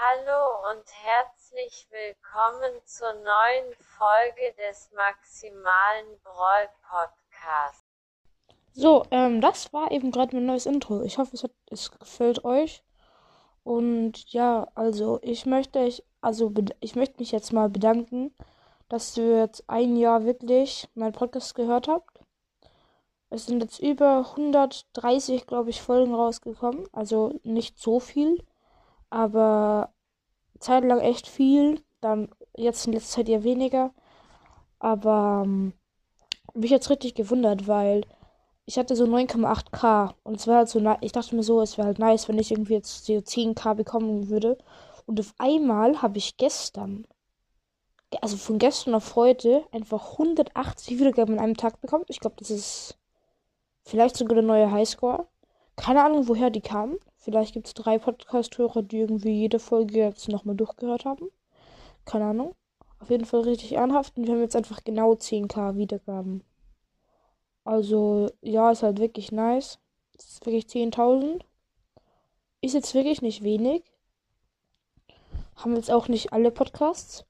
Hallo und herzlich willkommen zur neuen Folge des Maximalen Brawl Podcasts. So, ähm, das war eben gerade mein neues Intro. Ich hoffe, es, hat, es gefällt euch. Und ja, also ich möchte ich, also ich möchte mich jetzt mal bedanken, dass ihr jetzt ein Jahr wirklich meinen Podcast gehört habt. Es sind jetzt über 130, glaube ich, Folgen rausgekommen. Also nicht so viel aber zeitlang echt viel. Dann jetzt in letzter Zeit eher weniger. Aber ähm, mich jetzt richtig gewundert, weil ich hatte so 9,8k und es war halt so, ich dachte mir so, es wäre halt nice, wenn ich irgendwie jetzt so 10k bekommen würde. Und auf einmal habe ich gestern, also von gestern auf heute, einfach 180 Wiedergaben in einem Tag bekommen. Ich glaube, das ist vielleicht sogar der neue Highscore. Keine Ahnung, woher die kamen. Vielleicht gibt es drei Podcast-Hörer, die irgendwie jede Folge jetzt nochmal durchgehört haben. Keine Ahnung. Auf jeden Fall richtig ernsthaft. Und wir haben jetzt einfach genau 10k Wiedergaben. Also, ja, ist halt wirklich nice. Das ist wirklich 10.000. Ist jetzt wirklich nicht wenig. Haben jetzt auch nicht alle Podcasts.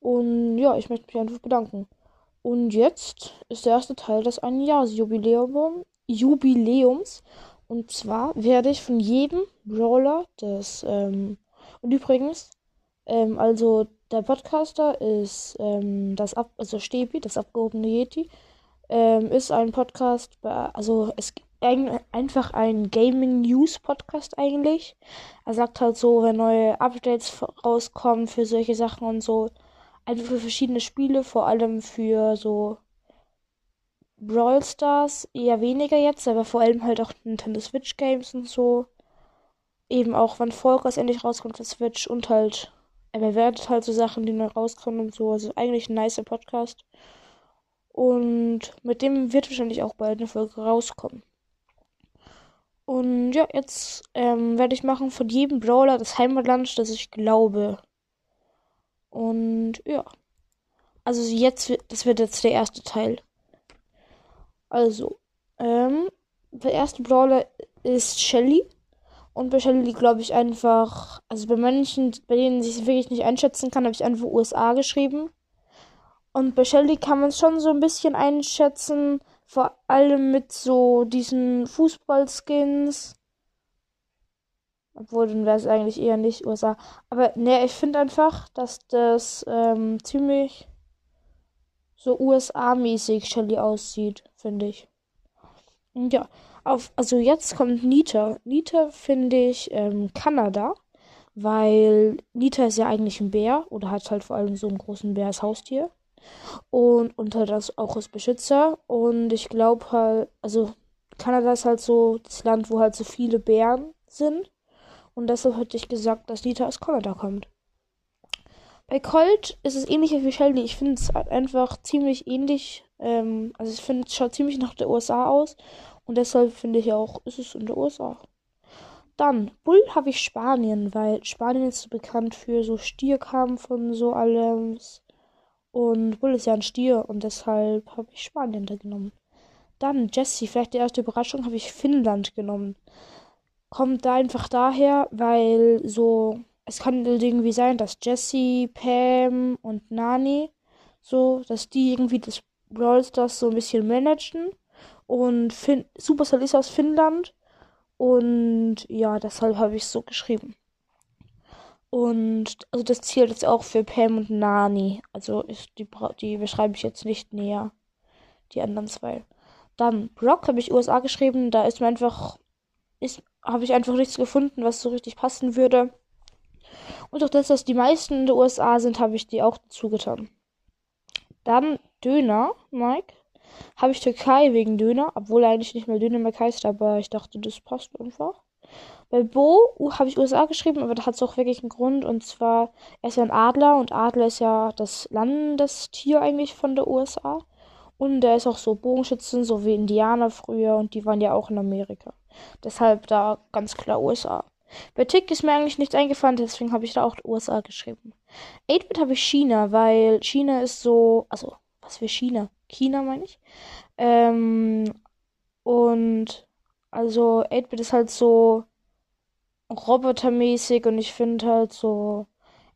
Und ja, ich möchte mich einfach bedanken. Und jetzt ist der erste Teil des Einjahresjubiläums. Jubiläums. Und zwar werde ich von jedem Brawler des, ähm, und übrigens, ähm, also der Podcaster ist ähm, das Ab also Stepi, das abgehobene Yeti, ähm, ist ein Podcast, also es ein, einfach ein Gaming News Podcast eigentlich. Er sagt halt so, wenn neue Updates rauskommen für solche Sachen und so, einfach für verschiedene Spiele, vor allem für so Brawl Stars eher weniger jetzt, aber vor allem halt auch Nintendo Switch Games und so. Eben auch, wann Volkers endlich rauskommt für Switch und halt, er bewertet halt so Sachen, die neu rauskommen und so. Also eigentlich ein nicer Podcast. Und mit dem wird wahrscheinlich auch bald eine Folge rauskommen. Und ja, jetzt ähm, werde ich machen von jedem Brawler das Heimatland, das ich glaube. Und ja. Also jetzt, das wird jetzt der erste Teil. Also, ähm, der erste Brawler ist Shelly. Und bei Shelly glaube ich einfach, also bei manchen, bei denen ich es wirklich nicht einschätzen kann, habe ich einfach USA geschrieben. Und bei Shelly kann man es schon so ein bisschen einschätzen, vor allem mit so diesen Fußballskins. Obwohl, dann wäre es eigentlich eher nicht USA. Aber ne, ich finde einfach, dass das ähm, ziemlich so USA-mäßig Shelly aussieht, finde ich. Und ja, auf, also jetzt kommt Nita. Nita finde ich ähm, Kanada, weil Nita ist ja eigentlich ein Bär oder hat halt vor allem so einen großen Bär als Haustier. Und unter das auch als Beschützer. Und ich glaube halt, also Kanada ist halt so das Land, wo halt so viele Bären sind. Und deshalb hätte ich gesagt, dass Nita aus Kanada kommt. Bei Colt ist es ähnlich wie Shelly. Ich finde es einfach ziemlich ähnlich. Ähm, also ich finde, es schaut ziemlich nach der USA aus. Und deshalb finde ich auch, ist es in der USA. Dann, Bull habe ich Spanien, weil Spanien ist so bekannt für so Stierkampf und so alles. Und Bull ist ja ein Stier und deshalb habe ich Spanien da genommen. Dann Jesse, vielleicht die erste Überraschung, habe ich Finnland genommen. Kommt da einfach daher, weil so es kann irgendwie sein, dass Jessie, Pam und Nani so, dass die irgendwie das Brawl Stars so ein bisschen managen. Und fin Supercell ist aus Finnland. Und ja, deshalb habe ich es so geschrieben. Und also das zählt jetzt auch für Pam und Nani. Also ist die, die beschreibe ich jetzt nicht näher. Die anderen zwei. Dann Brock habe ich USA geschrieben. Da ist mir einfach, habe ich einfach nichts gefunden, was so richtig passen würde. Und auch das, dass die meisten in den USA sind, habe ich die auch dazu getan. Dann Döner, Mike. Habe ich Türkei wegen Döner, obwohl er eigentlich nicht mehr Döner heißt, aber ich dachte, das passt einfach. Bei Bo habe ich USA geschrieben, aber da hat es auch wirklich einen Grund. Und zwar, er ist ja ein Adler und Adler ist ja das Landestier eigentlich von der USA. Und er ist auch so Bogenschützen, so wie Indianer früher und die waren ja auch in Amerika. Deshalb da ganz klar USA. Bei Tick ist mir eigentlich nichts eingefallen, deswegen habe ich da auch USA geschrieben. 8-Bit habe ich China, weil China ist so, also, was für China? China meine ich. Ähm, und, also, 8-Bit ist halt so, robotermäßig und ich finde halt so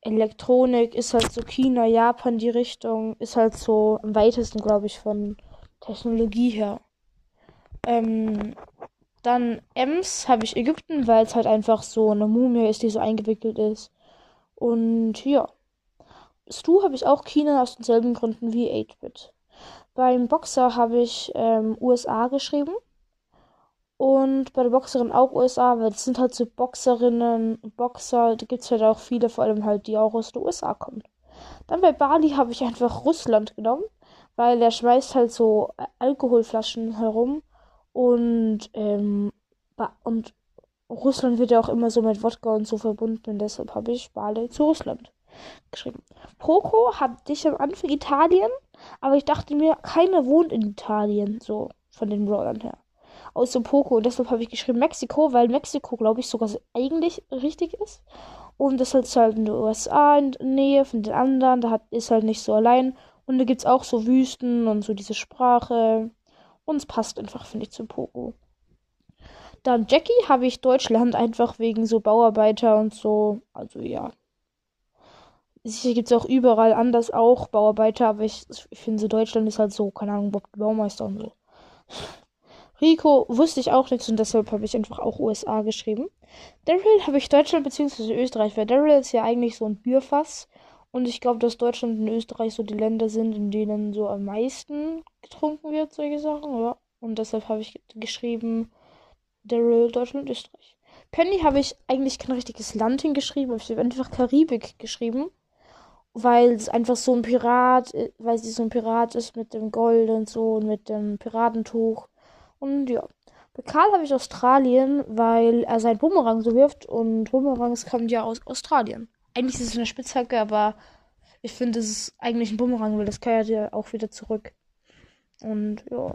Elektronik ist halt so China, Japan die Richtung, ist halt so am weitesten, glaube ich, von Technologie her. Ähm, dann Ems habe ich Ägypten, weil es halt einfach so eine Mumie ist, die so eingewickelt ist. Und ja. Stu habe ich auch China aus denselben Gründen wie 8-Bit. Beim Boxer habe ich ähm, USA geschrieben. Und bei der Boxerin auch USA, weil es sind halt so Boxerinnen, Boxer, da gibt es halt auch viele, vor allem halt, die auch aus den USA kommen. Dann bei Bali habe ich einfach Russland genommen, weil der schmeißt halt so Alkoholflaschen herum und, ähm, und Russland wird ja auch immer so mit Wodka und so verbunden und deshalb habe ich Bali zu Russland geschrieben. Poco hatte ich am Anfang Italien, aber ich dachte mir, keiner wohnt in Italien, so von den Brawlern her. Außer Poco und deshalb habe ich geschrieben Mexiko, weil Mexiko, glaube ich, sogar eigentlich richtig ist. Und das ist halt in den USA in der Nähe von den anderen, da hat, ist halt nicht so allein. Und da gibt es auch so Wüsten und so diese Sprache. Und es passt einfach, finde ich, zu Poco. Dann Jackie habe ich Deutschland einfach wegen so Bauarbeiter und so. Also ja. Sicher gibt es auch überall anders auch Bauarbeiter, aber ich, ich finde so Deutschland ist halt so, keine Ahnung, Bob Baumeister und so. Rico wusste ich auch nichts und deshalb habe ich einfach auch USA geschrieben. Daryl habe ich Deutschland bzw. Österreich, weil Daryl ist ja eigentlich so ein Bierfass. Und ich glaube, dass Deutschland und Österreich so die Länder sind, in denen so am meisten getrunken wird, solche Sachen, ja. Und deshalb habe ich geschrieben, Daryl, Deutschland, Österreich. Penny habe ich eigentlich kein richtiges Land hingeschrieben, ich habe einfach Karibik geschrieben. Weil es einfach so ein Pirat, weil sie so ein Pirat ist mit dem Gold und so und mit dem Piratentuch. Und ja. Bei Karl habe ich Australien, weil er seinen Bumerang so wirft und Bumerangs kommen ja aus Australien. Eigentlich ist es eine Spitzhacke, aber ich finde, es ist eigentlich ein Bumerang, weil das kehrt ja auch wieder zurück. Und ja.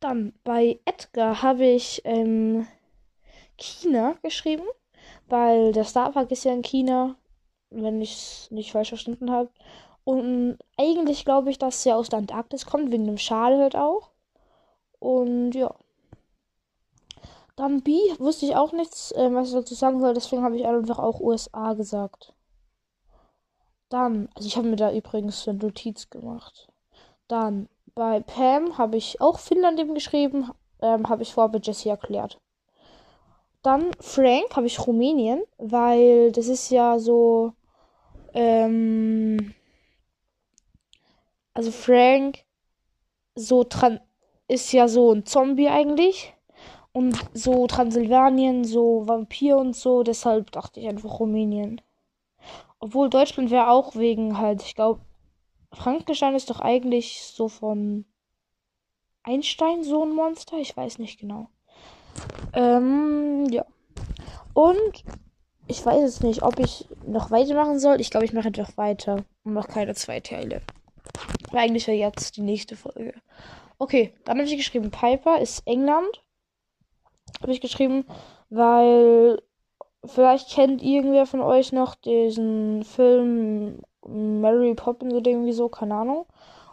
Dann bei Edgar habe ich ähm, China geschrieben, weil der Starpark ist ja in China, wenn ich es nicht falsch verstanden habe. Und eigentlich glaube ich, dass er aus der Antarktis kommt, wegen dem Schal halt auch. Und ja. Dann B wusste ich auch nichts, äh, was ich dazu sagen soll, deswegen habe ich einfach auch USA gesagt. Dann, also ich habe mir da übrigens eine Notiz gemacht. Dann bei Pam habe ich auch Finnland eben geschrieben, ähm, habe ich vorher bei Jesse erklärt. Dann Frank habe ich Rumänien, weil das ist ja so, ähm, also Frank so dran ist ja so ein Zombie eigentlich. Und so Transsilvanien, so Vampir und so, deshalb dachte ich einfach Rumänien. Obwohl Deutschland wäre auch wegen halt, ich glaube, Frankenstein ist doch eigentlich so von Einstein so ein Monster, ich weiß nicht genau. Ähm, ja. Und ich weiß jetzt nicht, ob ich noch weitermachen soll. Ich glaube, ich mache einfach weiter und mache keine zwei Teile. Eigentlich wäre jetzt die nächste Folge. Okay, dann habe ich geschrieben, Piper ist England habe ich geschrieben, weil vielleicht kennt irgendwer von euch noch diesen Film Mary Poppins oder irgendwie so, keine Ahnung.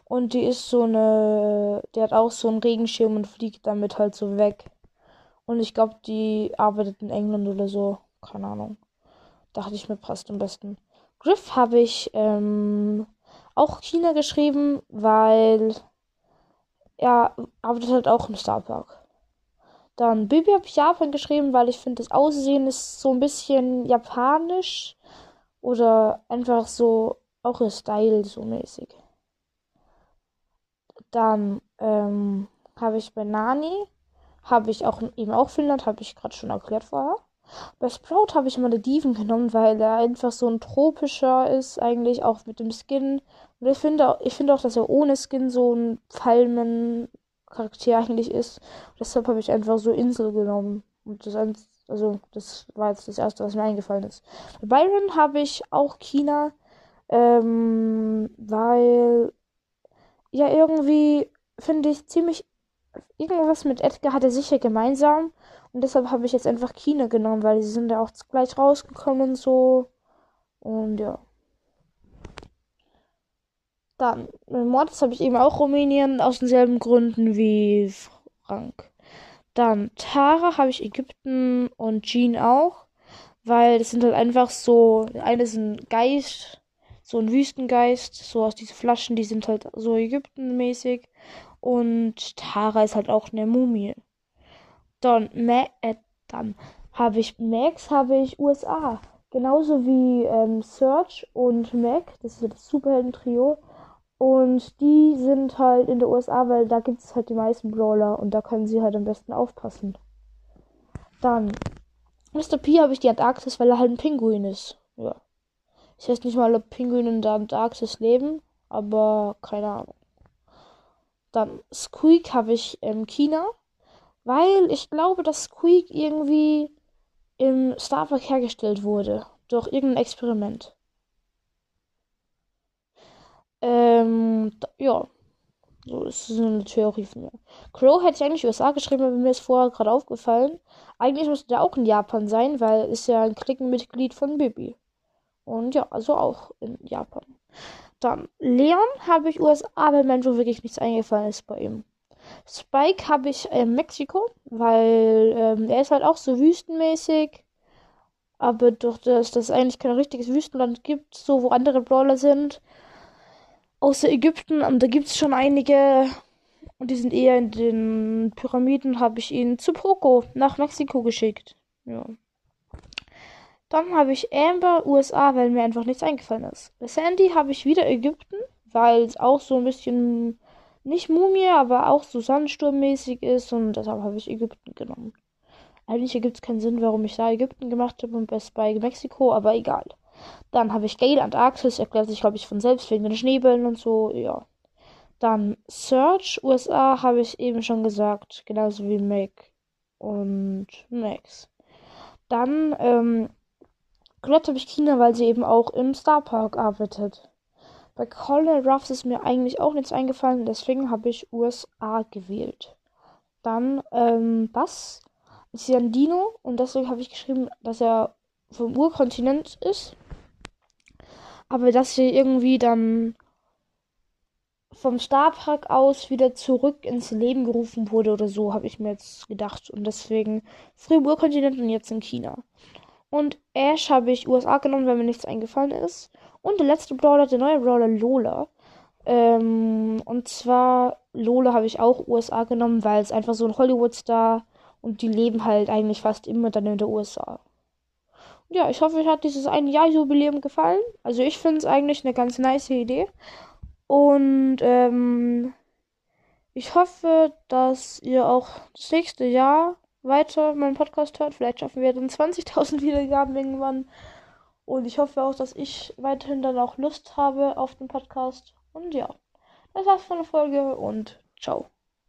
Und die ist so eine, der hat auch so einen Regenschirm und fliegt damit halt so weg. Und ich glaube, die arbeitet in England oder so, keine Ahnung. Dachte ich mir, passt am besten. Griff habe ich ähm, auch China geschrieben, weil er arbeitet halt auch im Starpark. Dann Bibi habe ich Japan geschrieben, weil ich finde, das Aussehen ist so ein bisschen japanisch. Oder einfach so, auch ihr Style so mäßig. Dann ähm, habe ich bei Nani, habe ich auch eben auch Finnland, habe ich gerade schon erklärt vorher. Bei Sprout habe ich Malediven genommen, weil er einfach so ein tropischer ist, eigentlich auch mit dem Skin. Und ich finde, ich finde auch, dass er ohne Skin so ein Palmen, Charakter eigentlich ist. Deshalb habe ich einfach so Insel genommen. Und das, also, das war jetzt das erste, was mir eingefallen ist. Bei Byron habe ich auch China, ähm, weil, ja, irgendwie finde ich ziemlich, irgendwas mit Edgar hat er sicher gemeinsam. Und deshalb habe ich jetzt einfach China genommen, weil sie sind ja auch gleich rausgekommen und so. Und ja. Dann, mit Mortis habe ich eben auch Rumänien aus denselben Gründen wie Frank. Dann Tara habe ich Ägypten und Jean auch. Weil das sind halt einfach so. Eine ist ein Geist, so ein Wüstengeist, so aus diesen Flaschen, die sind halt so Ägyptenmäßig. Und Tara ist halt auch eine Mumie. Dann, Ma äh, dann habe ich Max, habe ich USA. Genauso wie ähm, Search und Mac, das ist ja das Superhelden-Trio. Und die sind halt in der USA, weil da gibt es halt die meisten Brawler und da können sie halt am besten aufpassen. Dann, Mr. P habe ich die Antarktis, weil er halt ein Pinguin ist. Ja. Ich weiß nicht mal, ob Pinguine in der Antarktis leben, aber keine Ahnung. Dann Squeak habe ich in China, weil ich glaube, dass Squeak irgendwie im Star Park hergestellt wurde. Durch irgendein Experiment. Ähm, ja. So, ist eine Theorie von mir. Crow hätte ich eigentlich USA geschrieben, aber mir ist vorher gerade aufgefallen. Eigentlich müsste der auch in Japan sein, weil ist ja ein Klickenmitglied von Bibi. Und ja, also auch in Japan. Dann Leon habe ich USA, weil mir wirklich nichts eingefallen ist bei ihm. Spike habe ich in Mexiko, weil ähm, er ist halt auch so wüstenmäßig. Aber durch das, dass es eigentlich kein richtiges Wüstenland gibt, so wo andere Brawler sind, außer Ägypten, da gibt es schon einige, und die sind eher in den Pyramiden, habe ich ihn zu Poco nach Mexiko geschickt. Ja. Dann habe ich Amber, USA, weil mir einfach nichts eingefallen ist. Bei Sandy habe ich wieder Ägypten, weil es auch so ein bisschen nicht Mumie, aber auch so Sandsturmmäßig ist und deshalb habe ich Ägypten genommen. Eigentlich ergibt es keinen Sinn, warum ich da Ägypten gemacht habe und bei Mexiko, aber egal. Dann habe ich Gale Antarktis, erklärt sich, glaube ich, von selbst wegen den Schneebällen und so, ja. Dann Search, USA, habe ich eben schon gesagt, genauso wie Mac und Max. Dann, ähm, Colette habe ich China, weil sie eben auch im Star Park arbeitet. Bei Colonel Ruffs ist mir eigentlich auch nichts eingefallen, deswegen habe ich USA gewählt. Dann ähm, Bass ist ja ein Dino und deswegen habe ich geschrieben, dass er vom Urkontinent ist. Aber dass er irgendwie dann vom Starpark aus wieder zurück ins Leben gerufen wurde oder so, habe ich mir jetzt gedacht. Und deswegen früher Urkontinent und jetzt in China. Und Ash habe ich USA genommen, weil mir nichts eingefallen ist. Und der letzte Brawler, der neue Brawler Lola. Ähm, und zwar Lola habe ich auch USA genommen, weil es einfach so ein Hollywood-Star und die leben halt eigentlich fast immer dann in der USA. Ja, ich hoffe, euch hat dieses ein Jahr Jubiläum gefallen. Also ich finde es eigentlich eine ganz nice Idee. Und ähm, ich hoffe, dass ihr auch das nächste Jahr weiter meinen Podcast hört. Vielleicht schaffen wir dann 20.000 Wiedergaben irgendwann. Und ich hoffe auch, dass ich weiterhin dann auch Lust habe auf den Podcast. Und ja, das war's von der Folge und ciao.